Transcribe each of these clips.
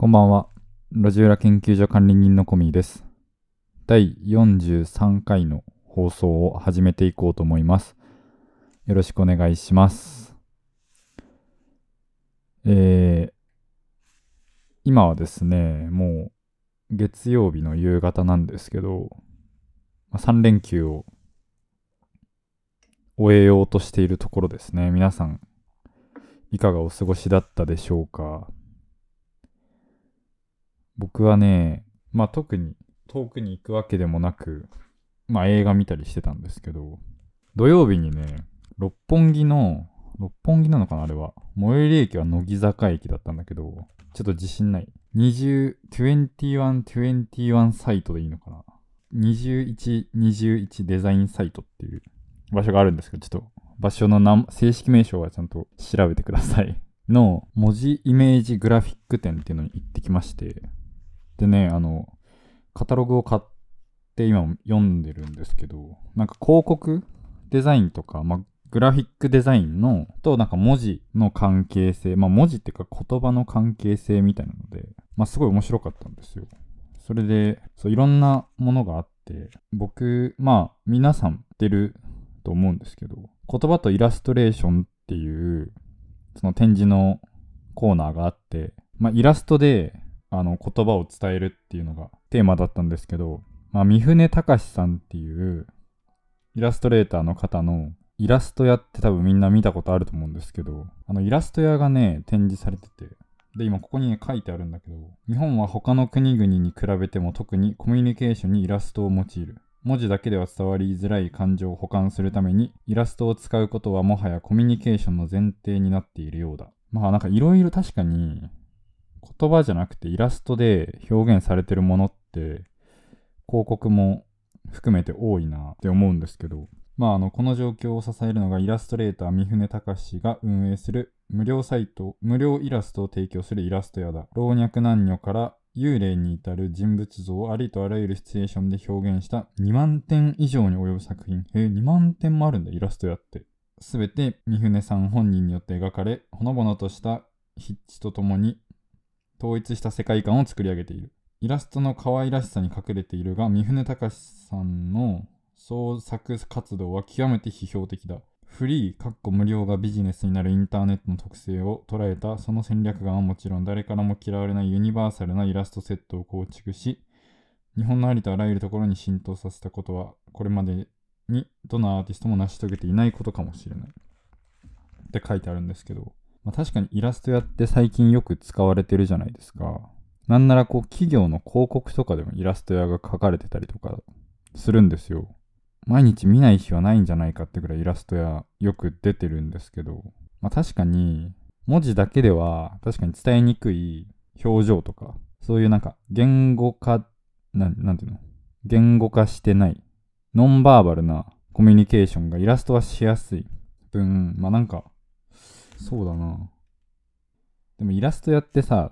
こんばんは。路地裏研究所管理人のコミーです。第43回の放送を始めていこうと思います。よろしくお願いします。えー、今はですね、もう月曜日の夕方なんですけど、3連休を終えようとしているところですね。皆さん、いかがお過ごしだったでしょうか？僕はね、まあ特に遠くに行くわけでもなく、まあ映画見たりしてたんですけど、土曜日にね、六本木の、六本木なのかなあれは。最寄り駅は乃木坂駅だったんだけど、ちょっと自信ない。20、21、21サイトでいいのかな ?21、21デザインサイトっていう場所があるんですけど、ちょっと場所の正式名称はちゃんと調べてください。の文字イメージグラフィック展っていうのに行ってきまして、でね、あの、カタログを買って今読んでるんですけど、なんか広告デザインとか、まあ、グラフィックデザインの、となんか文字の関係性、まあ文字っていうか言葉の関係性みたいなので、まあすごい面白かったんですよ。それで、そういろんなものがあって、僕、まあ皆さん知ってると思うんですけど、言葉とイラストレーションっていう、その展示のコーナーがあって、まあイラストで、あの言葉を伝えるっていうのがテーマだったんですけど、まあ、三船隆さんっていうイラストレーターの方のイラスト屋って多分みんな見たことあると思うんですけど、あのイラスト屋がね、展示されてて、で、今ここにね、書いてあるんだけど、日本は他の国々に比べても特にコミュニケーションにイラストを用いる。文字だけでは伝わりづらい感情を保管するために、イラストを使うことはもはやコミュニケーションの前提になっているようだ。まあなんかいろいろ確かに言葉じゃなくてイラストで表現されてるものって広告も含めて多いなって思うんですけど。まああのこの状況を支えるのがイラストレーター三船隆が運営する無料サイト無料イラストを提供するイラスト屋だ。老若男女から幽霊に至る人物像をありとあらゆるシチュエーションで表現した2万点以上に及ぶ作品。へえ2万点もあるんだイラスト屋って。すべて三船さん本人によって描かれほのぼのとした筆致とともに統一した世界観を作り上げている。イラストの可愛らしさに隠れているが、三船隆さんの創作活動は極めて批評的だ。フリー、かっこ無料がビジネスになるインターネットの特性を捉えたその戦略眼はもちろん誰からも嫌われないユニバーサルなイラストセットを構築し、日本のありとあらゆるところに浸透させたことは、これまでにどのアーティストも成し遂げていないことかもしれない。って書いてあるんですけど、まあ、確かにイラスト屋って最近よく使われてるじゃないですか。なんならこう企業の広告とかでもイラスト屋が書かれてたりとかするんですよ。毎日見ない日はないんじゃないかってぐらいイラスト屋よく出てるんですけど、まあ確かに文字だけでは確かに伝えにくい表情とか、そういうなんか言語化、なんなんていうの？言語化してない、ノンバーバルなコミュニケーションがイラストはしやすい分、まあなんかそうだな。でもイラストやってさ、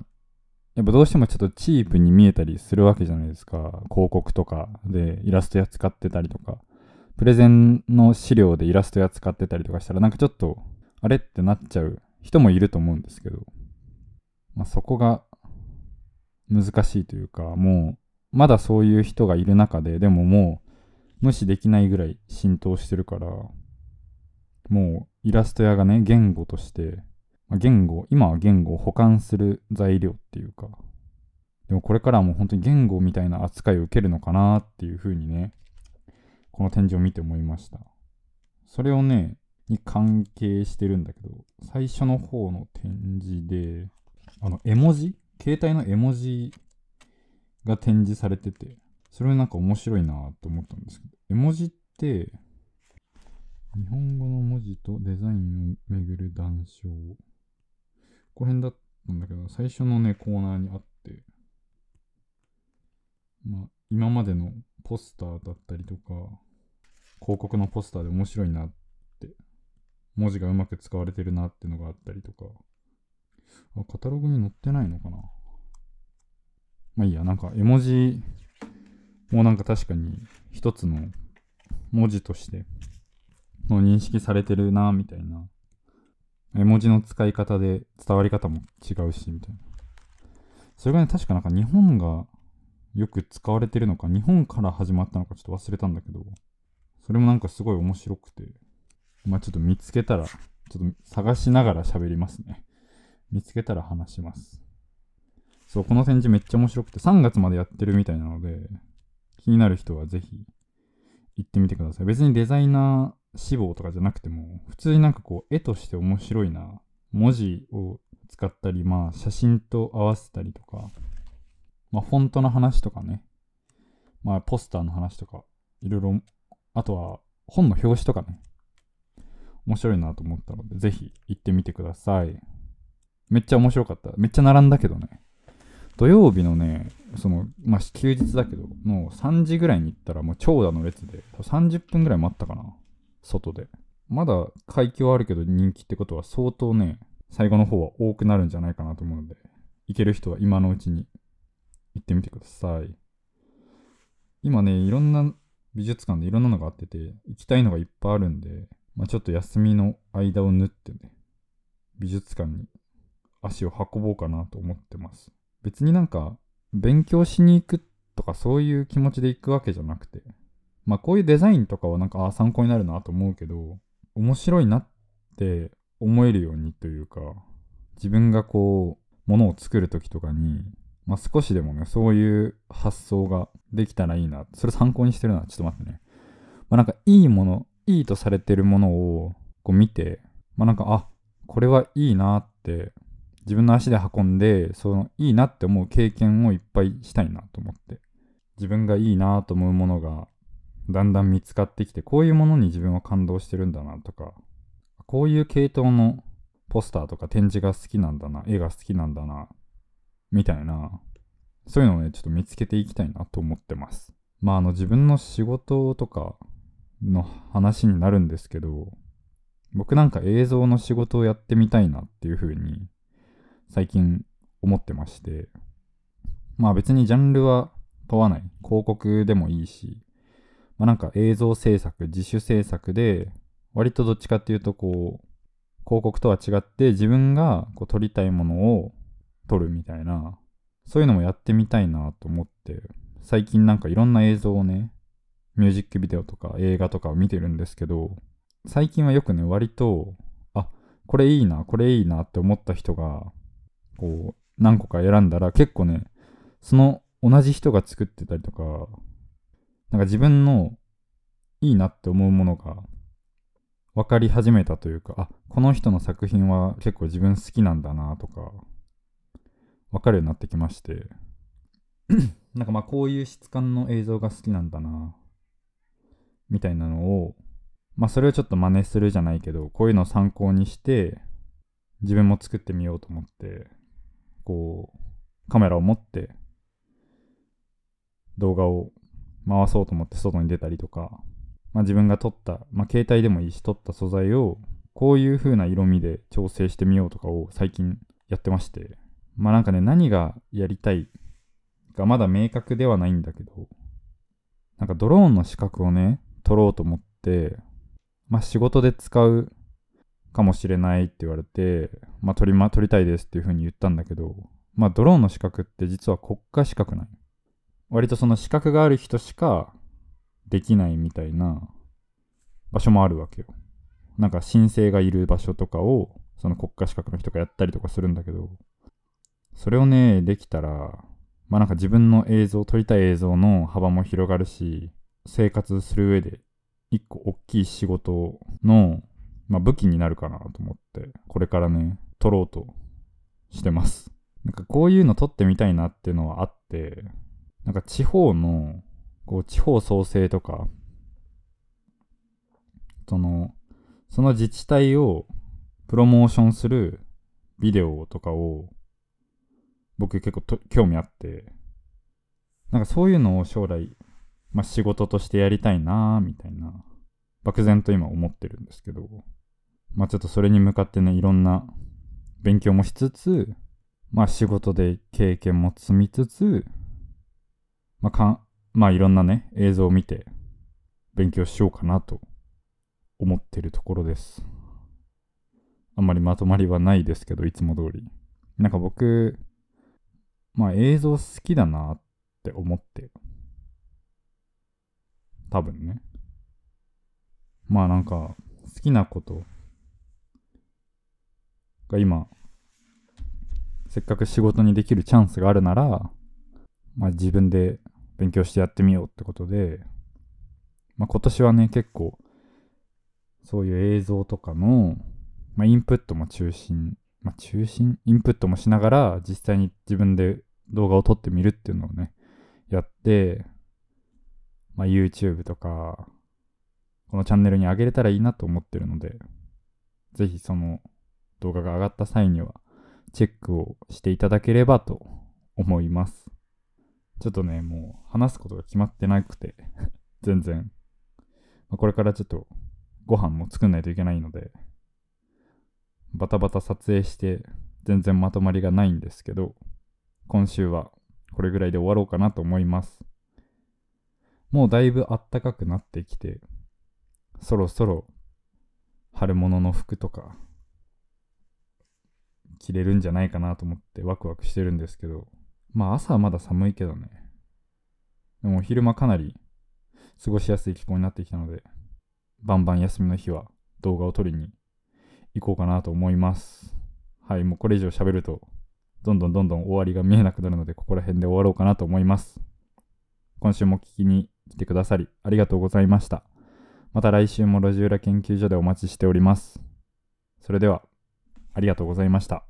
やっぱどうしてもちょっとチープに見えたりするわけじゃないですか。広告とかでイラストや使ってたりとか、プレゼンの資料でイラストや使ってたりとかしたらなんかちょっと、あれってなっちゃう人もいると思うんですけど、まあ、そこが難しいというか、もう、まだそういう人がいる中で、でももう無視できないぐらい浸透してるから、もうイラスト屋がね、言語として、まあ言語、今は言語を保管する材料っていうか、でもこれからはもう本当に言語みたいな扱いを受けるのかなっていうふうにね、この展示を見て思いました。それをね、に関係してるんだけど、最初の方の展示で、あの、絵文字？携帯の絵文字が展示されてて、それなんか面白いなと思ったんですけど、絵文字って、日本語の文字とデザインをめぐる談笑。この辺だったんだけど、最初のね、コーナーにあって、まあ、今までのポスターだったりとか、広告のポスターで面白いなって、文字がうまく使われてるなってのがあったりとか、あ、カタログに載ってないのかな。まあいいや、なんか絵文字もなんか確かに一つの文字としての認識されてるなみたいな。絵文字の使い方で伝わり方も違うし、みたいな。それがね、確かなんか日本がよく使われてるのか、日本から始まったのかちょっと忘れたんだけど、それもなんかすごい面白くて、まあちょっと見つけたら、ちょっと探しながら喋りますね。見つけたら話します。そう、この展示めっちゃ面白くて、3月までやってるみたいなので、気になる人はぜひ行ってみてください。別にデザイナー志望とかじゃなくても、普通になんかこう、絵として面白いな。文字を使ったり、まあ写真と合わせたりとか、まあフォントの話とかね、まあポスターの話とか、いろいろ、あとは本の表紙とかね、面白いなと思ったので、ぜひ行ってみてください。めっちゃ面白かった。めっちゃ並んだけどね。土曜日のね、その、まあ、休日だけど、もう3時ぐらいに行ったらもう長蛇の列で、30分ぐらい待ったかな。外で。まだ海峡あるけど人気ってことは相当ね、最後の方は多くなるんじゃないかなと思うので、行ける人は今のうちに行ってみてください。今ね、いろんな美術館でいろんなのがあってて、行きたいのがいっぱいあるんで、まあ、ちょっと休みの間を縫ってね、美術館に足を運ぼうかなと思ってます。別になんか勉強しに行くとかそういう気持ちで行くわけじゃなくて、まあこういうデザインとかはなんかあ参考になるなと思うけど、面白いなって思えるようにというか、自分がこう、ものを作る時とかに、まあ少しでもね、そういう発想ができたらいいな。それ参考にしてるな。ちょっと待ってね。まあなんかいいもの、いいとされてるものをこう見て、まあなんか、あ、これはいいなって自分の足で運んで、そのいいなって思う経験をいっぱいしたいなと思って。自分がいいなと思うものがだんだん見つかってきて、こういうものに自分は感動してるんだなとか、こういう系統のポスターとか展示が好きなんだな、絵が好きなんだな、みたいな、そういうのをね、ちょっと見つけていきたいなと思ってます。まあ、あの、自分の仕事とかの話になるんですけど、僕なんか映像の仕事をやってみたいなっていう風に最近思ってまして、まあ別にジャンルは問わない。広告でもいいし、まあなんか映像制作、自主制作で、割とどっちかっていうとこう、広告とは違って自分がこう撮りたいものを撮るみたいな、そういうのもやってみたいなと思って、最近なんかいろんな映像をね、ミュージックビデオとか映画とかを見てるんですけど、最近はよくね、割と、あ、これいいな、これいいなって思った人が、こう、何個か選んだら結構ね、その同じ人が作ってたりとか、なんか自分のいいなって思うものが分かり始めたというか、あ、この人の作品は結構自分好きなんだなとか、分かるようになってきまして、なんかまあこういう質感の映像が好きなんだな、みたいなのを、まあそれをちょっと真似するじゃないけど、こういうのを参考にして、自分も作ってみようと思って、こう、カメラを持って、動画を回そうと思って外に出たりとか、まあ、自分が撮った、まあ、携帯でもいいし撮った素材をこういう風な色味で調整してみようとかを最近やってまして、まあなんかね、何がやりたいがまだ明確ではないんだけど、なんかドローンの資格をね、取ろうと思って、まあ仕事で使うかもしれないって言われて、まあ、取りま、取りたいですっていう風に言ったんだけど、まあ、ドローンの資格って実は国家資格ない。割とその資格がある人しかできないみたいな場所もあるわけよ。なんか申請がいる場所とかを、その国家資格の人がやったりとかするんだけど、それをね、できたら、まあなんか自分の映像、撮りたい映像の幅も広がるし、生活する上で一個大きい仕事のまあ、武器になるかなと思って、これからね、撮ろうとしてます。なんかこういうの撮ってみたいなっていうのはあって、なんか地方の、こう地方創生とか、その、その自治体をプロモーションするビデオとかを僕結構興味あって、なんかそういうのを将来、まあ、仕事としてやりたいなみたいな、漠然と今思ってるんですけど、まあちょっとそれに向かってね、いろんな勉強もしつつ、まあ仕事で経験も積みつつ、まあかん、まあいろんなね、映像を見て勉強しようかなと思ってるところです。あんまりまとまりはないですけど、いつも通り。なんか僕、まあ映像好きだなって思って。多分ね。まあなんか、好きなことが今、せっかく仕事にできるチャンスがあるなら、まあ自分で勉強してやってみようってことで、まあ今年はね、結構、そういう映像とかの、まあインプットも中心、まあ中心？インプットもしながら、実際に自分で動画を撮ってみるっていうのをね、やって、まあ YouTube とか、このチャンネルに上げれたらいいなと思ってるので、ぜひその動画が上がった際には、チェックをしていただければと思います。ちょっとね、もう話すことが決まってなくて、全然。まあこれからちょっとご飯も作んないといけないので、バタバタ撮影して全然まとまりがないんですけど、今週はこれぐらいで終わろうかなと思います。もうだいぶ暖かくなってきて、そろそろ春物の服とか着れるんじゃないかなと思ってワクワクしてるんですけど、まあ朝はまだ寒いけどね。でも昼間かなり過ごしやすい気候になってきたので、バンバン休みの日は動画を撮りに行こうかなと思います。はい、もうこれ以上喋ると、どんどんどんどん終わりが見えなくなるので、ここら辺で終わろうかなと思います。今週も聞きに来てくださりありがとうございました。また来週も路地裏研究所でお待ちしております。それでは、ありがとうございました。